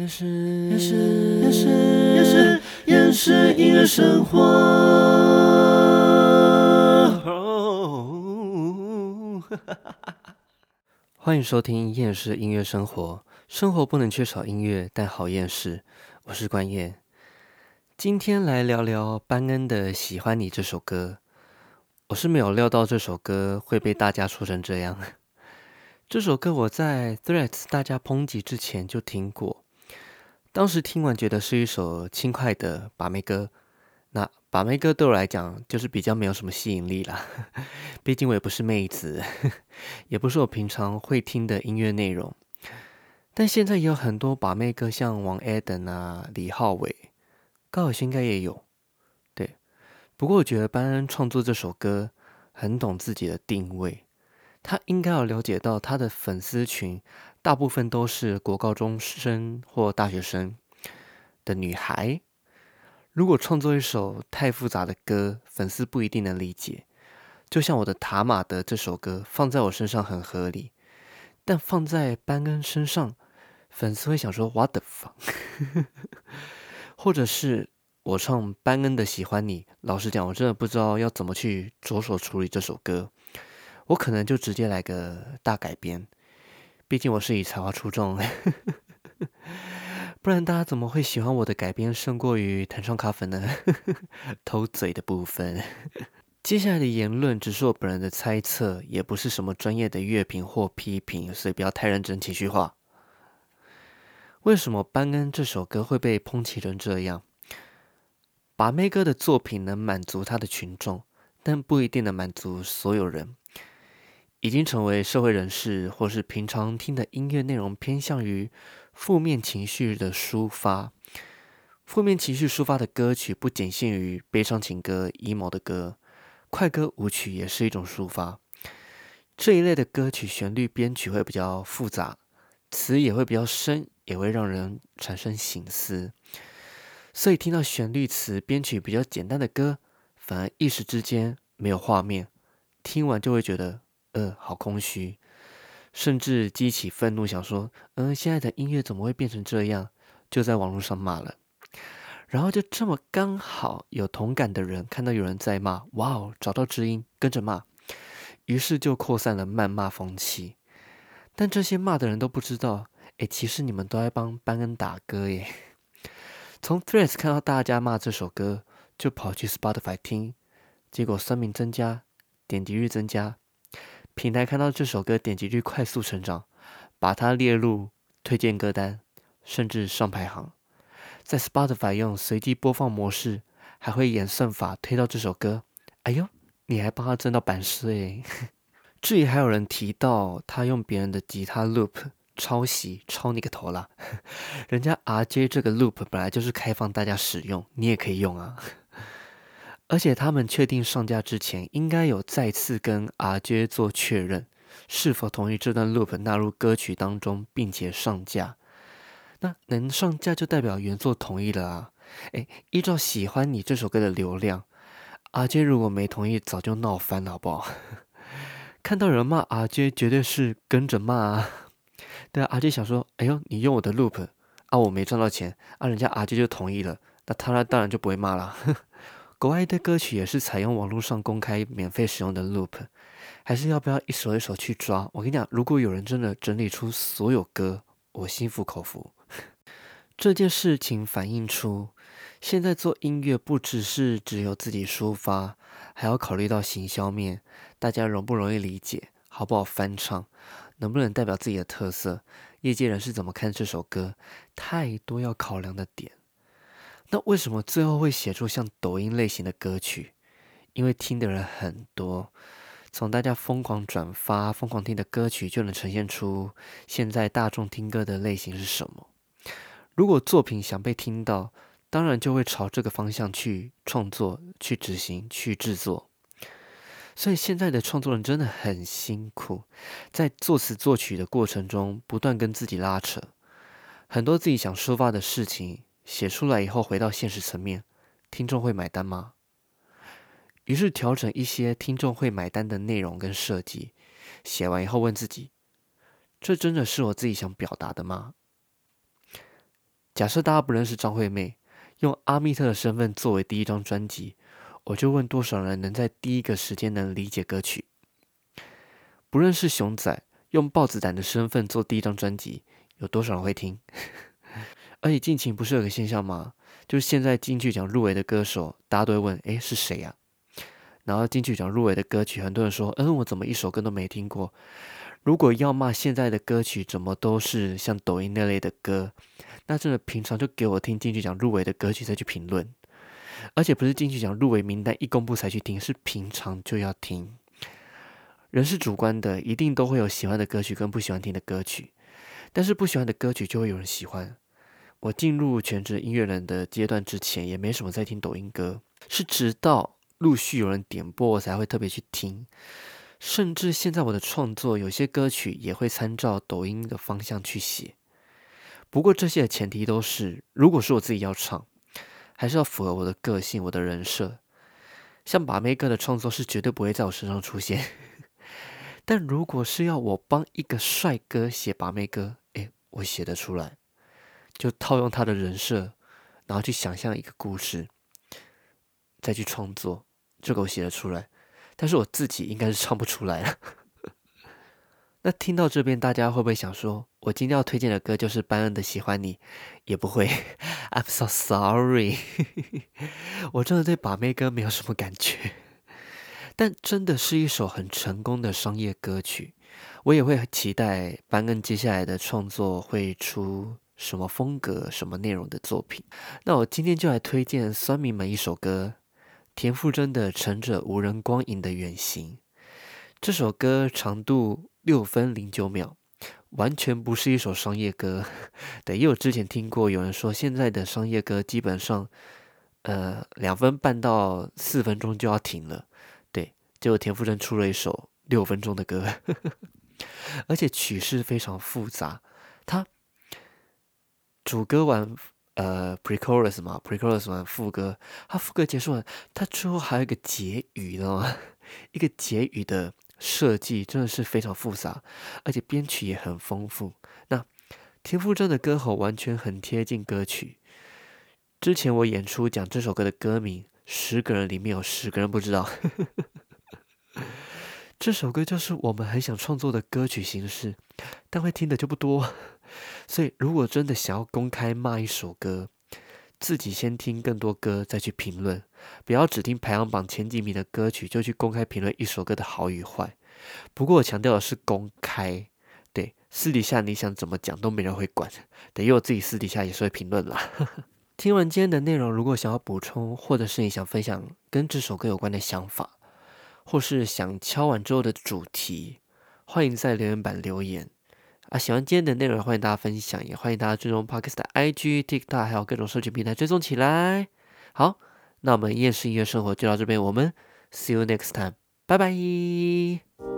厌世，厌世，厌世，厌世，厌世音乐生活。欢迎收听《厌世音乐生活》，生活不能缺少音乐，但好厌世。我是关燕，今天来聊聊班恩的《喜欢你》这首歌。我是没有料到这首歌会被大家说成这样。这首歌我在 Threads 大家抨击之前就听过。当时听完觉得是一首轻快的把妹歌，那把妹歌对我来讲就是比较没有什么吸引力啦，毕竟我也不是妹子，也不是我平常会听的音乐内容。但现在也有很多把妹歌，像王 Eden 啊、李浩伟、高晓轩应该也有。对，不过我觉得班恩创作这首歌很懂自己的定位，他应该要了解到他的粉丝群。大部分都是国高中生或大学生的女孩。如果创作一首太复杂的歌，粉丝不一定能理解。就像我的塔马德这首歌，放在我身上很合理，但放在班恩身上，粉丝会想说 “What the fuck”？或者是我唱班恩的《喜欢你》，老实讲，我真的不知道要怎么去着手处理这首歌。我可能就直接来个大改编。毕竟我是以才华出众，不然大家怎么会喜欢我的改编胜过于弹唱卡粉呢？偷嘴的部分，接下来的言论只是我本人的猜测，也不是什么专业的乐评或批评，所以不要太认真情绪化。为什么班恩这首歌会被抨击成这样？把妹哥的作品能满足他的群众，但不一定能满足所有人。已经成为社会人士，或是平常听的音乐内容偏向于负面情绪的抒发。负面情绪抒发的歌曲不仅限于悲伤情歌、emo 的歌，快歌舞曲也是一种抒发。这一类的歌曲旋律编曲会比较复杂，词也会比较深，也会让人产生醒思。所以听到旋律词编曲比较简单的歌，反而一时之间没有画面，听完就会觉得。呃，好空虚，甚至激起愤怒，想说，嗯，现在的音乐怎么会变成这样？就在网络上骂了。然后就这么刚好有同感的人看到有人在骂，哇哦，找到知音，跟着骂，于是就扩散了谩骂风气。但这些骂的人都不知道，哎，其实你们都在帮班恩打歌耶。从 Threads 看到大家骂这首歌，就跑去 Spotify 听，结果声名增加，点击率增加。平台看到这首歌点击率快速成长，把它列入推荐歌单，甚至上排行。在 Spotify 用随机播放模式，还会演算法推到这首歌。哎呦，你还帮他挣到版税诶！至于还有人提到他用别人的吉他 loop 抄袭，抄你个头啦！人家 RJ 这个 loop 本来就是开放大家使用，你也可以用啊。而且他们确定上架之前，应该有再次跟 RJ 做确认，是否同意这段 loop 纳入歌曲当中，并且上架。那能上架就代表原作同意了啊！诶，依照喜欢你这首歌的流量，RJ 如果没同意，早就闹翻了，好不好？看到人骂 RJ，绝对是跟着骂啊！对啊，RJ 想说，哎呦，你用我的 loop 啊，我没赚到钱啊，人家 RJ 就同意了，那他那当然就不会骂了。国外的歌曲也是采用网络上公开免费使用的 loop，还是要不要一首一首去抓？我跟你讲，如果有人真的整理出所有歌，我心服口服。这件事情反映出，现在做音乐不只是只有自己抒发，还要考虑到行销面，大家容不容易理解，好不好翻唱，能不能代表自己的特色，业界人士怎么看这首歌，太多要考量的点。那为什么最后会写出像抖音类型的歌曲？因为听的人很多，从大家疯狂转发、疯狂听的歌曲，就能呈现出现在大众听歌的类型是什么。如果作品想被听到，当然就会朝这个方向去创作、去执行、去制作。所以现在的创作人真的很辛苦，在作词作曲的过程中，不断跟自己拉扯，很多自己想抒发的事情。写出来以后，回到现实层面，听众会买单吗？于是调整一些听众会买单的内容跟设计。写完以后，问自己：这真的是我自己想表达的吗？假设大家不认识张惠妹，用阿密特的身份作为第一张专辑，我就问多少人能在第一个时间能理解歌曲？不认识熊仔，用豹子胆的身份做第一张专辑，有多少人会听？而且近期不是有个现象吗？就是现在金曲奖入围的歌手，大家都会问：诶，是谁呀？然后金曲奖入围的歌曲，很多人说：嗯，我怎么一首歌都没听过？如果要骂现在的歌曲怎么都是像抖音那类的歌，那真的平常就给我听金曲奖入围的歌曲再去评论，而且不是金曲奖入围名单一公布才去听，是平常就要听。人是主观的，一定都会有喜欢的歌曲跟不喜欢听的歌曲，但是不喜欢的歌曲就会有人喜欢。我进入全职音乐人的阶段之前，也没什么在听抖音歌，是直到陆续有人点播，我才会特别去听。甚至现在我的创作，有些歌曲也会参照抖音的方向去写。不过这些的前提都是，如果是我自己要唱，还是要符合我的个性、我的人设。像把妹歌的创作是绝对不会在我身上出现。但如果是要我帮一个帅哥写把妹歌，诶，我写得出来，就套用他的人设，然后去想象一个故事，再去创作，这个我写得出来。但是我自己应该是唱不出来了。那听到这边，大家会不会想说，我今天要推荐的歌就是班恩的《喜欢你》？也不会，I'm so sorry，我真的对把妹歌没有什么感觉。但真的是一首很成功的商业歌曲，我也会期待班恩接下来的创作会出什么风格、什么内容的作品。那我今天就来推荐酸民们一首歌，田馥甄的《乘着无人光影的远行》。这首歌长度六分零九秒，完全不是一首商业歌。对，因为我之前听过有人说，现在的商业歌基本上，呃，两分半到四分钟就要停了。对结果田馥甄出了一首六分钟的歌，而且曲式非常复杂。他主歌完，呃，pre-chorus 嘛，pre-chorus 完副歌，他副歌结束完，他最后还有一个结语，知道吗？一个结语的设计真的是非常复杂，而且编曲也很丰富。那田馥甄的歌喉完全很贴近歌曲。之前我演出讲这首歌的歌名，十个人里面有十个人不知道。这首歌就是我们很想创作的歌曲形式，但会听的就不多。所以，如果真的想要公开骂一首歌，自己先听更多歌再去评论，不要只听排行榜前几名的歌曲就去公开评论一首歌的好与坏。不过，我强调的是公开，对，私底下你想怎么讲都没人会管。等于我自己私底下也是会评论啦。听完今天的内容，如果想要补充，或者是你想分享跟这首歌有关的想法。或是想敲完之后的主题，欢迎在留言板留言啊！喜欢今天的内容，欢迎大家分享，也欢迎大家追踪 Parkes 的 IG、TikTok，还有各种社群平台追踪起来。好，那我们夜市音乐生活就到这边，我们 See you next time，拜拜。